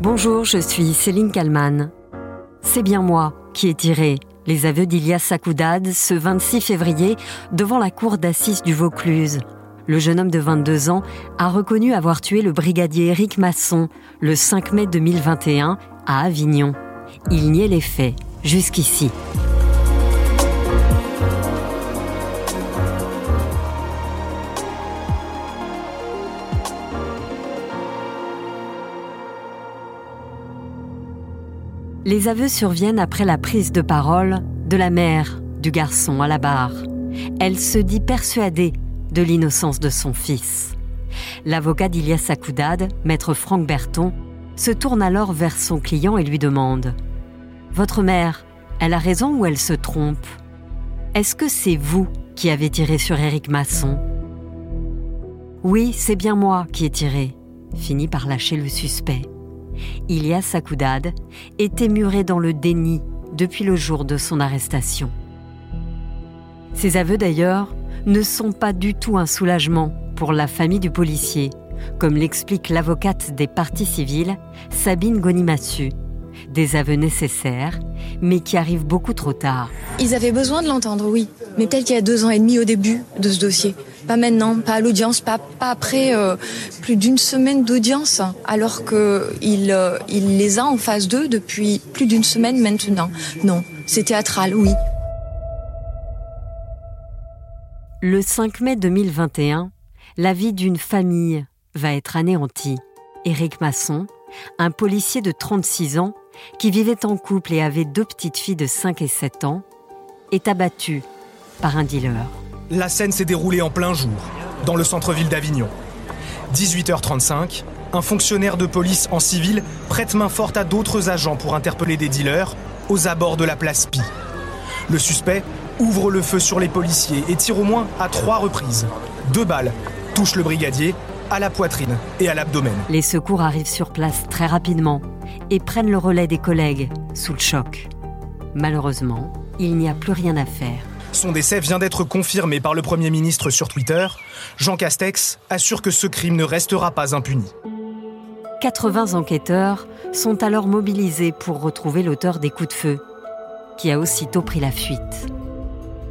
Bonjour, je suis Céline Kalman. C'est bien moi qui ai tiré les aveux d'Ilias Sakoudad ce 26 février devant la cour d'assises du Vaucluse. Le jeune homme de 22 ans a reconnu avoir tué le brigadier Éric Masson le 5 mai 2021 à Avignon. Il niait les faits jusqu'ici. Les aveux surviennent après la prise de parole de la mère du garçon à la barre. Elle se dit persuadée de l'innocence de son fils. L'avocat d'Ilias Sakoudad, maître Franck Berton, se tourne alors vers son client et lui demande Votre mère, elle a raison ou elle se trompe? Est-ce que c'est vous qui avez tiré sur Éric Masson Oui, c'est bien moi qui ai tiré, finit par lâcher le suspect. Ilias Sakoudad était muré dans le déni depuis le jour de son arrestation. Ses aveux d'ailleurs ne sont pas du tout un soulagement pour la famille du policier, comme l'explique l'avocate des partis civils, Sabine Gonimassu. Des aveux nécessaires, mais qui arrivent beaucoup trop tard. Ils avaient besoin de l'entendre, oui, mais peut-être qu'il y a deux ans et demi au début de ce dossier. Pas maintenant, pas à l'audience, pas, après euh, plus d'une semaine d'audience, alors qu'il euh, les a en phase 2 depuis plus d'une semaine maintenant. Non, c'est théâtral, oui. Le 5 mai 2021, la vie d'une famille va être anéantie. Éric Masson, un policier de 36 ans qui vivait en couple et avait deux petites filles de 5 et 7 ans, est abattu par un dealer. La scène s'est déroulée en plein jour, dans le centre-ville d'Avignon. 18h35, un fonctionnaire de police en civil prête main forte à d'autres agents pour interpeller des dealers aux abords de la place Pi. Le suspect ouvre le feu sur les policiers et tire au moins à trois reprises. Deux balles touchent le brigadier à la poitrine et à l'abdomen. Les secours arrivent sur place très rapidement et prennent le relais des collègues sous le choc. Malheureusement, il n'y a plus rien à faire. Son décès vient d'être confirmé par le Premier ministre sur Twitter. Jean Castex assure que ce crime ne restera pas impuni. 80 enquêteurs sont alors mobilisés pour retrouver l'auteur des coups de feu, qui a aussitôt pris la fuite.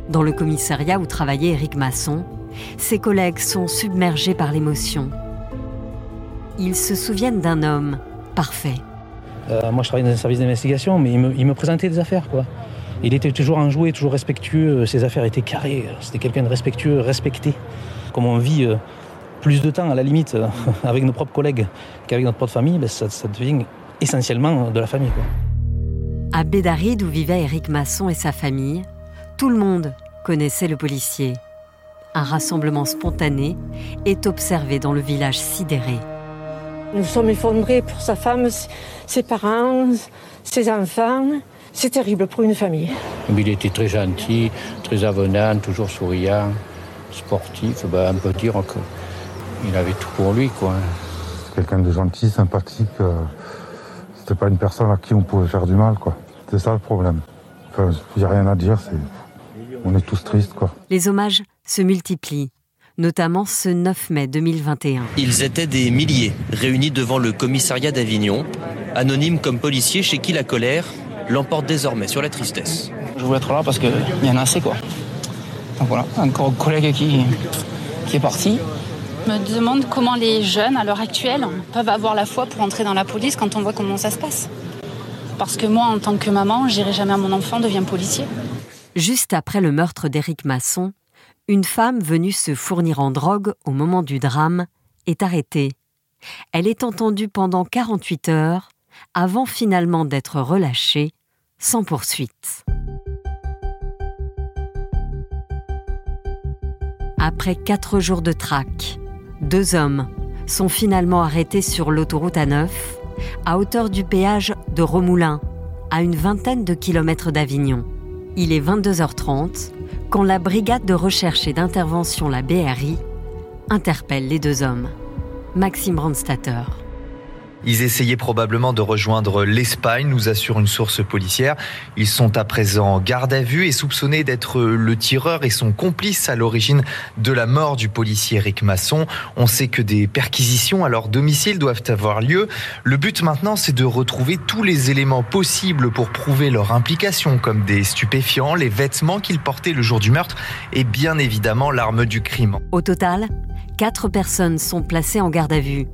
Dans le commissariat où travaillait Éric Masson, ses collègues sont submergés par l'émotion. Ils se souviennent d'un homme parfait. Euh, moi, je travaille dans un service d'investigation, mais il me, il me présentait des affaires, quoi. Il était toujours enjoué, toujours respectueux. Ses affaires étaient carrées. C'était quelqu'un de respectueux, respecté. Comme on vit euh, plus de temps, à la limite, euh, avec nos propres collègues qu'avec notre propre famille, ben, ça, ça, devient essentiellement de la famille. Quoi. À Bédaride, où vivait Éric Masson et sa famille, tout le monde connaissait le policier. Un rassemblement spontané est observé dans le village sidéré. Nous sommes effondrés pour sa femme, ses parents, ses enfants. C'est terrible pour une famille. Il était très gentil, très avenant, toujours souriant, sportif. Ben, on peut dire qu'il avait tout pour lui. quoi. Quelqu'un de gentil, sympathique. Euh, C'était pas une personne à qui on pouvait faire du mal. quoi. C'est ça le problème. Enfin, il n'y a rien à dire. On est tous tristes. quoi. Les hommages se multiplient notamment ce 9 mai 2021. Ils étaient des milliers réunis devant le commissariat d'Avignon, anonymes comme policiers chez qui la colère l'emporte désormais sur la tristesse. Je voulais être là parce qu'il y en a assez quoi. Donc voilà, encore un collègue qui, qui est parti. Je me demande comment les jeunes à l'heure actuelle peuvent avoir la foi pour entrer dans la police quand on voit comment ça se passe. Parce que moi, en tant que maman, j'irai jamais à mon enfant devient policier. Juste après le meurtre d'Éric Masson, une femme venue se fournir en drogue au moment du drame est arrêtée. Elle est entendue pendant 48 heures avant finalement d'être relâchée sans poursuite. Après quatre jours de traque, deux hommes sont finalement arrêtés sur l'autoroute A9, à hauteur du péage de Romoulin, à une vingtaine de kilomètres d'Avignon. Il est 22h30 quand la brigade de recherche et d'intervention, la BRI, interpelle les deux hommes. Maxime Brandstatter. Ils essayaient probablement de rejoindre l'Espagne, nous assure une source policière. Ils sont à présent garde à vue et soupçonnés d'être le tireur et son complice à l'origine de la mort du policier Eric Masson. On sait que des perquisitions à leur domicile doivent avoir lieu. Le but maintenant, c'est de retrouver tous les éléments possibles pour prouver leur implication, comme des stupéfiants, les vêtements qu'ils portaient le jour du meurtre et bien évidemment l'arme du crime. Au total, quatre personnes sont placées en garde à vue.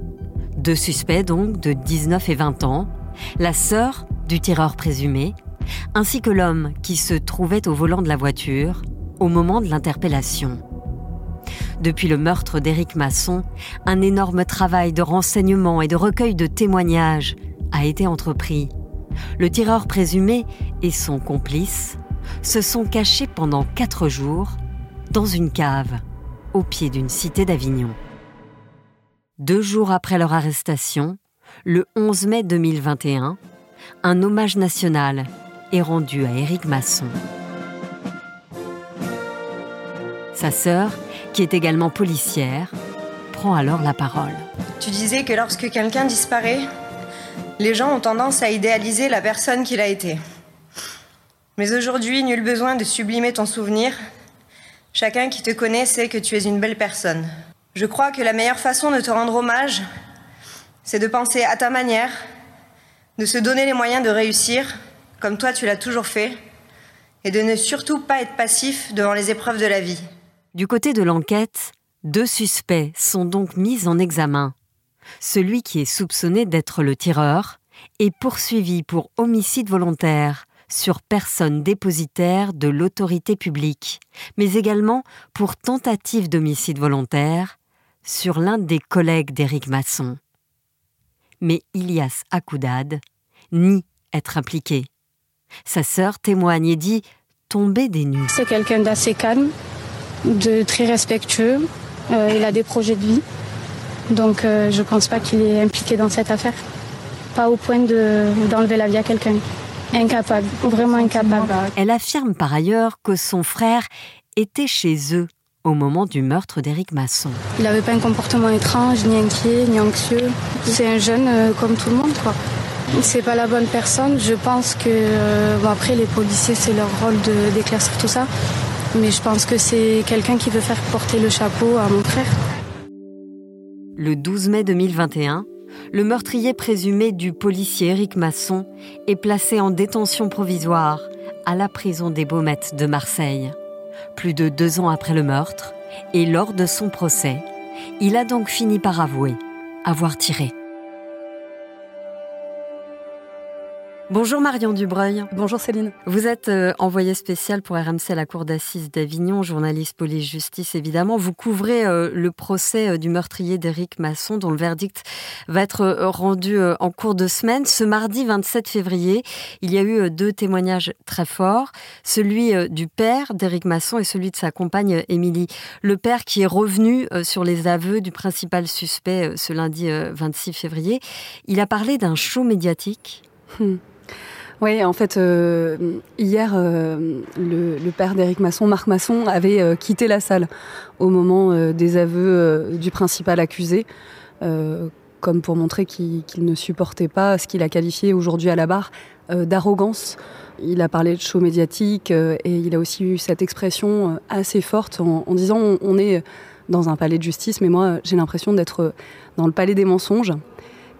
Deux suspects donc de 19 et 20 ans, la sœur du tireur présumé, ainsi que l'homme qui se trouvait au volant de la voiture au moment de l'interpellation. Depuis le meurtre d'Éric Masson, un énorme travail de renseignement et de recueil de témoignages a été entrepris. Le tireur présumé et son complice se sont cachés pendant quatre jours dans une cave au pied d'une cité d'Avignon. Deux jours après leur arrestation, le 11 mai 2021, un hommage national est rendu à Éric Masson. Sa sœur, qui est également policière, prend alors la parole. Tu disais que lorsque quelqu'un disparaît, les gens ont tendance à idéaliser la personne qu'il a été. Mais aujourd'hui, nul besoin de sublimer ton souvenir. Chacun qui te connaît sait que tu es une belle personne. Je crois que la meilleure façon de te rendre hommage, c'est de penser à ta manière, de se donner les moyens de réussir, comme toi tu l'as toujours fait, et de ne surtout pas être passif devant les épreuves de la vie. Du côté de l'enquête, deux suspects sont donc mis en examen. Celui qui est soupçonné d'être le tireur est poursuivi pour homicide volontaire sur personne dépositaire de l'autorité publique, mais également pour tentative d'homicide volontaire sur l'un des collègues d'Éric Masson. Mais Ilias Akoudad nie être impliqué. Sa sœur témoigne et dit tomber des nues. C'est quelqu'un d'assez calme, de très respectueux. Euh, il a des projets de vie. Donc euh, je ne pense pas qu'il est impliqué dans cette affaire. Pas au point d'enlever la vie à quelqu'un. Incapable, vraiment incapable. Elle affirme par ailleurs que son frère était chez eux au moment du meurtre d'Éric Masson. Il n'avait pas un comportement étrange, ni inquiet, ni anxieux. C'est un jeune euh, comme tout le monde, quoi. C'est pas la bonne personne. Je pense que, bon après, les policiers, c'est leur rôle d'éclaircir tout ça. Mais je pense que c'est quelqu'un qui veut faire porter le chapeau à mon frère. Le 12 mai 2021, le meurtrier présumé du policier Éric Masson est placé en détention provisoire à la prison des Baumettes de Marseille. Plus de deux ans après le meurtre, et lors de son procès, il a donc fini par avouer avoir tiré. Bonjour Marion Dubreuil. Bonjour Céline. Vous êtes euh, envoyée spéciale pour RMC à la Cour d'assises d'Avignon, journaliste police-justice évidemment. Vous couvrez euh, le procès euh, du meurtrier d'Éric Masson dont le verdict va être rendu en cours de semaine. Ce mardi 27 février, il y a eu deux témoignages très forts, celui du père d'Éric Masson et celui de sa compagne Émilie. Le père qui est revenu sur les aveux du principal suspect ce lundi 26 février, il a parlé d'un show médiatique. Hmm. Oui, en fait, euh, hier, euh, le, père d'Éric Masson, Marc Masson, avait euh, quitté la salle au moment des aveux du principal accusé, comme pour montrer qu'il ne supportait pas ce qu'il a qualifié aujourd'hui à la barre d'arrogance. Il a parlé de show médiatique et il a aussi eu cette expression assez forte en, disant on, on est dans un palais de justice, mais moi j'ai l'impression d'être dans le palais des mensonges.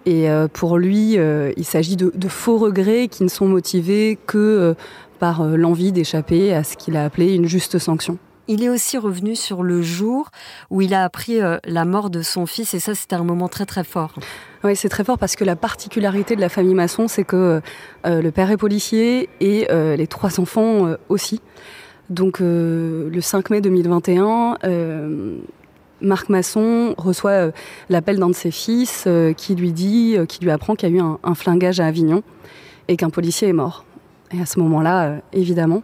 Et euh, pour lui, euh, il s'agit de, faux regrets qui ne sont motivés que euh, par l'envie d'échapper à ce qu'il a appelé une juste sanction. Il est aussi revenu sur le jour où il a appris la mort de son fils et ça c'était un moment très très fort. Oui, c'est très fort parce que la particularité de la famille Masson, c'est que le père est policier et les trois enfants aussi. Donc le 5 mai 2021, Marc Masson reçoit euh, l'appel d'un de ses fils euh, qui lui dit, euh, qui lui apprend qu'il y a eu un, flingage à Avignon et qu'un policier est mort. Et à ce moment-là, évidemment,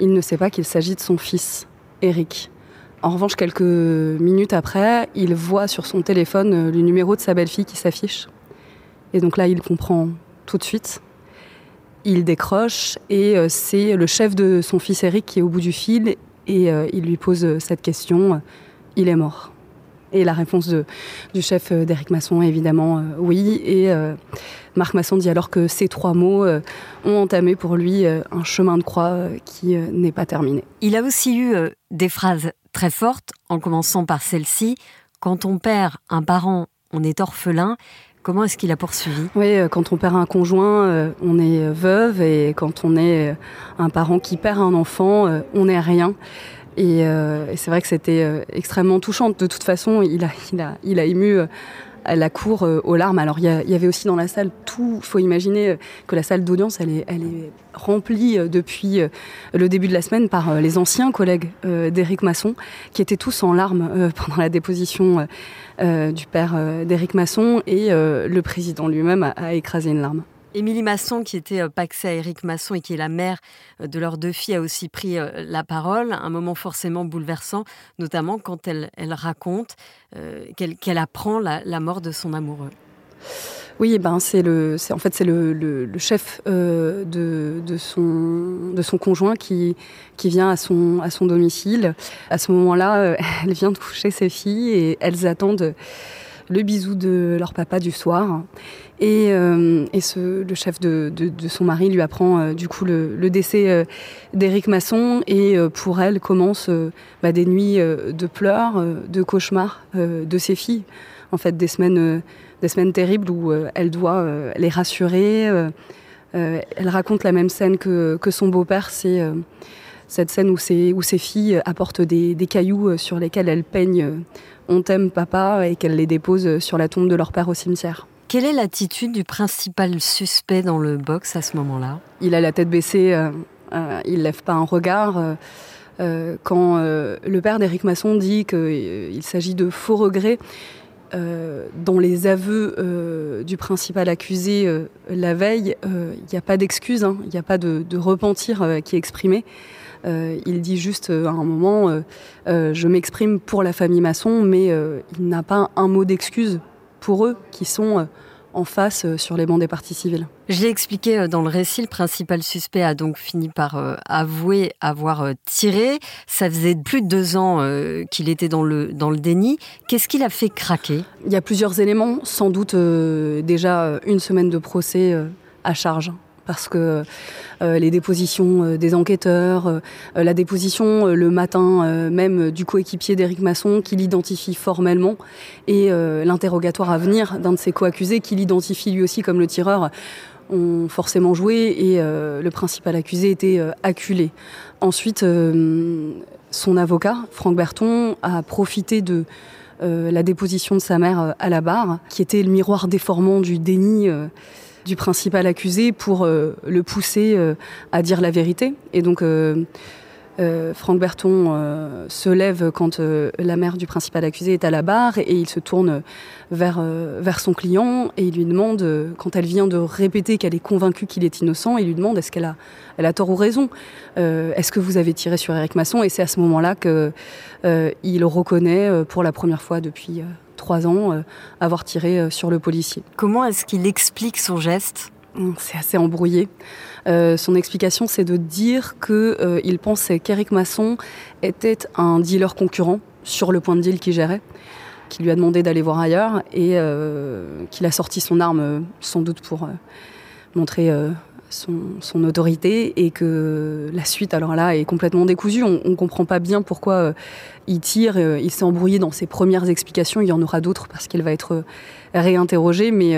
il ne sait pas qu'il s'agit de son fils, Eric. En revanche, quelques minutes après, il voit sur son téléphone le numéro de sa belle-fille qui s'affiche. Et donc là, il comprend tout de suite. Il décroche et c'est le chef de son fils Eric qui est au bout du fil et il lui pose cette question. Il est mort. Et la réponse de, du chef d'Éric Masson, évidemment, oui. Et Marc Masson dit alors que ces trois mots ont entamé pour lui un chemin de croix qui n'est pas terminé. Il a aussi eu des phrases très fortes, en commençant par celle-ci. Quand on perd un parent, on est orphelin. Comment est-ce qu'il a poursuivi? Oui, euh, quand on perd un conjoint, euh, on est euh, veuve, et quand on est un parent qui perd un enfant, on n'est rien. Et, c'est vrai que c'était extrêmement touchant. De toute façon, il a, il a, il a ému la cour euh, aux larmes. Alors il y, avait aussi dans la salle tout. Il faut imaginer euh, que la salle d'audience, elle est, elle est remplie euh, depuis le début de la semaine par les anciens collègues d'Éric Masson, qui étaient tous en larmes pendant la déposition du père d'Éric Masson, et le président lui-même a écrasé une larme. Émilie Masson, qui était euh, paxée à Éric Masson et qui est la mère euh, de leurs deux filles, a aussi pris euh, la parole. Un moment forcément bouleversant, notamment quand elle, raconte qu'elle apprend la, mort de son amoureux. Oui, ben c'est le, en fait c'est le, chef de, son, de son conjoint qui, qui vient à son, à son domicile. À ce moment-là, elle vient de coucher ses filles et elles attendent le bisou de leur papa du soir. Et, euh, le chef de, son mari lui apprend euh, du coup le, décès euh, d'Éric Masson et pour elle commencent bah, des nuits de pleurs, de cauchemars de ses filles. En fait, des semaines, des semaines terribles où elle doit les rassurer. elle raconte la même scène que, son beau-père, c'est cette scène où ses filles apportent des, des, cailloux sur lesquels elles peignent On t'aime papa et qu'elles les déposent sur la tombe de leur père au cimetière. Quelle est l'attitude du principal suspect dans le box à ce moment-là? Il a la tête baissée, euh, euh, il lève pas un regard. Euh, quand le père d'Éric Masson dit qu'il s'agit de faux regrets, dans les aveux du principal accusé la veille, il n'y a pas d'excuse, hein. il n'y a pas de, de repentir qui est exprimé. Il dit juste à un moment, je m'exprime pour la famille Masson, mais il n'a pas un mot d'excuse pour eux qui sont euh, en face euh, sur les bancs des parties civiles. Je l'ai expliqué euh, dans le récit, le principal suspect a donc fini par avouer avoir tiré. Ça faisait plus de deux ans qu'il était dans le, dans le déni. Qu'est-ce qui l'a fait craquer? Il y a plusieurs éléments, sans doute déjà une semaine de procès à charge parce que euh, les dépositions euh, des enquêteurs, euh, la déposition le matin même du coéquipier d'Éric Masson qui l'identifie formellement et l'interrogatoire à venir d'un de ses coaccusés qui l'identifie lui aussi comme le tireur ont forcément joué et le principal accusé était acculé. Ensuite, son avocat, Franck Berton, a profité de la déposition de sa mère à la barre, qui était le miroir déformant du déni du principal accusé pour euh, le pousser euh, à dire la vérité. Et donc, euh, Franck Berton se lève quand la mère du principal accusé est à la barre et il se tourne vers, son client et il lui demande, quand elle vient de répéter qu'elle est convaincue qu'il est innocent, il lui demande est-ce qu'elle a, a tort ou raison? Est-ce que vous avez tiré sur Eric Masson? Et c'est à ce moment-là qu'il reconnaît pour la première fois depuis trois ans, euh, avoir tiré euh, sur le policier. Comment est-ce qu'il explique son geste? C'est assez embrouillé. Euh, son explication, c'est de dire qu'il pensait qu'Éric Masson était un dealer concurrent sur le point de deal qu'il gérait, qui lui a demandé d'aller voir ailleurs et qu'il a sorti son arme sans doute pour montrer son, autorité et que la suite, alors là, est complètement décousue. On ne comprend pas bien pourquoi euh, il tire. Euh, il s'est embrouillé dans ses premières explications. Il y en aura d'autres parce qu'il va être euh, réinterrogé, mais,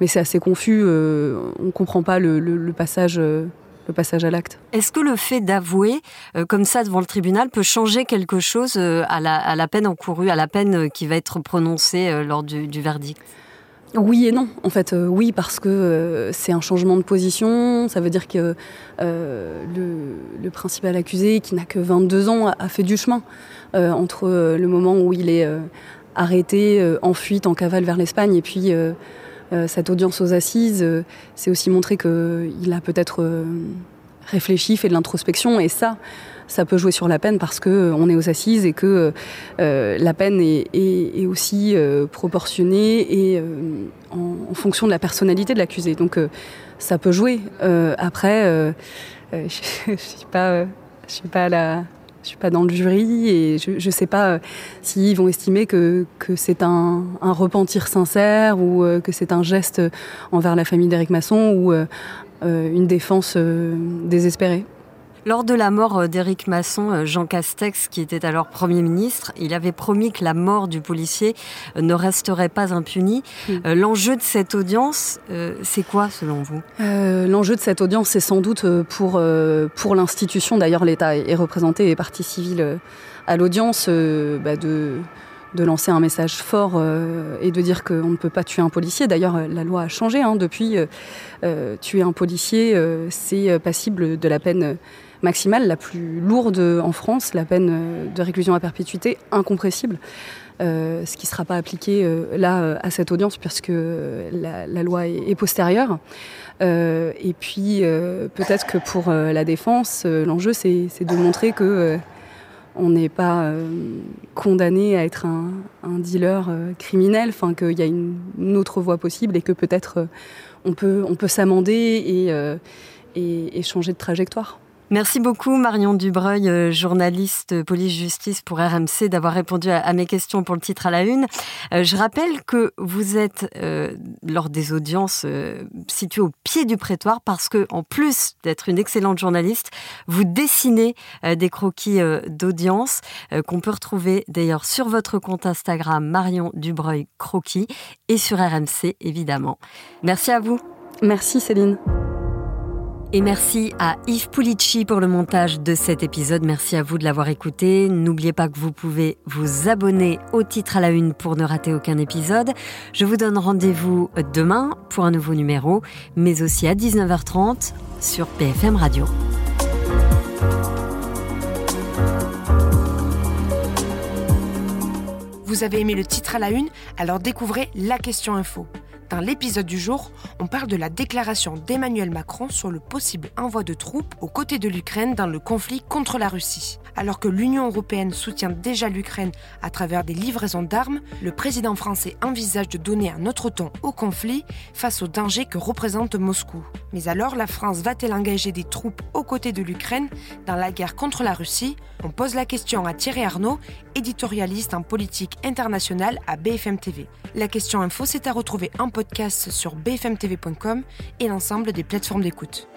mais c'est assez confus. on ne comprend pas le, passage. le passage à l'acte. Est-ce que le fait d'avouer comme ça devant le tribunal peut changer quelque chose à la, à la, peine encourue, à la peine qui va être prononcée lors du verdict? Oui et non. En fait, euh, oui, parce que euh, c'est un changement de position. Ça veut dire que euh, le, principal accusé, qui n'a que 22 ans, a, fait du chemin entre le moment où il est arrêté, en fuite, en cavale vers l'Espagne, et puis cette audience aux assises. c'est aussi montrer qu'il a peut-être réfléchi, fait de l'introspection, et ça, ça peut jouer sur la peine parce que euh, est aux assises et que euh, la peine est, aussi euh, proportionnée et en, fonction de la personnalité de l'accusé. Donc ça peut jouer. après, je, ne suis pas, je suis pas la Je suis pas dans le jury et je ne sais pas s'ils vont estimer que, que c'est un, un, repentir sincère ou que c'est un geste envers la famille d'Éric Masson ou une défense désespérée. Lors de la mort euh, d'Éric Masson, euh, Jean Castex, qui était alors Premier ministre, il avait promis que la mort du policier euh, ne resterait pas impunie. Mm. L'enjeu de cette audience, c'est quoi selon vous? L'enjeu de cette audience, c'est sans doute pour, pour l'institution, d'ailleurs l'État est représenté et partie civile à l'audience, bah de de lancer un message fort et de dire qu'on ne peut pas tuer un policier. D'ailleurs, la loi a changé hein, depuis. tuer un policier, c'est passible de la peine maximale, la plus lourde en France, la peine euh, de réclusion à perpétuité incompressible. Euh, ce qui ne sera pas appliqué euh, là à cette audience puisque la, loi est, postérieure. et puis peut-être que pour la défense, l'enjeu c'est de montrer que on n'est pas condamné à être un, dealer criminel, enfin qu'il y a une, autre voie possible et que peut-être peut, on peut s'amender et changer de trajectoire. Merci beaucoup Marion Dubreuil, euh, journaliste police-justice pour RMC, d'avoir répondu à, mes questions pour le titre à la une. Euh, je rappelle que vous êtes, euh, lors des audiences, situé au pied du prétoire parce que, en plus d'être une excellente journaliste, vous dessinez des croquis d'audience qu'on peut retrouver d'ailleurs sur votre compte Instagram Marion Dubreuil Croquis et sur RMC évidemment. Merci à vous. Merci Céline. Et merci à Yves Pulici pour le montage de cet épisode. Merci à vous de l'avoir écouté. N'oubliez pas que vous pouvez vous abonner au titre à la une pour ne rater aucun épisode. Je vous donne rendez-vous demain pour un nouveau numéro, mais aussi à 19h30 sur PFM Radio. Vous avez aimé le titre à la une? Alors découvrez la question info. Dans l'épisode du jour, on parle de la déclaration d'Emmanuel Macron sur le possible envoi de troupes aux côtés de l'Ukraine dans le conflit contre la Russie. Alors que l'Union européenne soutient déjà l'Ukraine à travers des livraisons d'armes, le président français envisage de donner un autre ton au conflit face au danger que représente Moscou. Mais alors, la France va-t-elle engager des troupes aux côtés de l'Ukraine dans la guerre contre la Russie? On pose la question à Thierry Arnaud, éditorialiste en politique internationale à BFM TV. La question info, c'est à retrouver en podcast sur bfmtv.com et l'ensemble des plateformes d'écoute.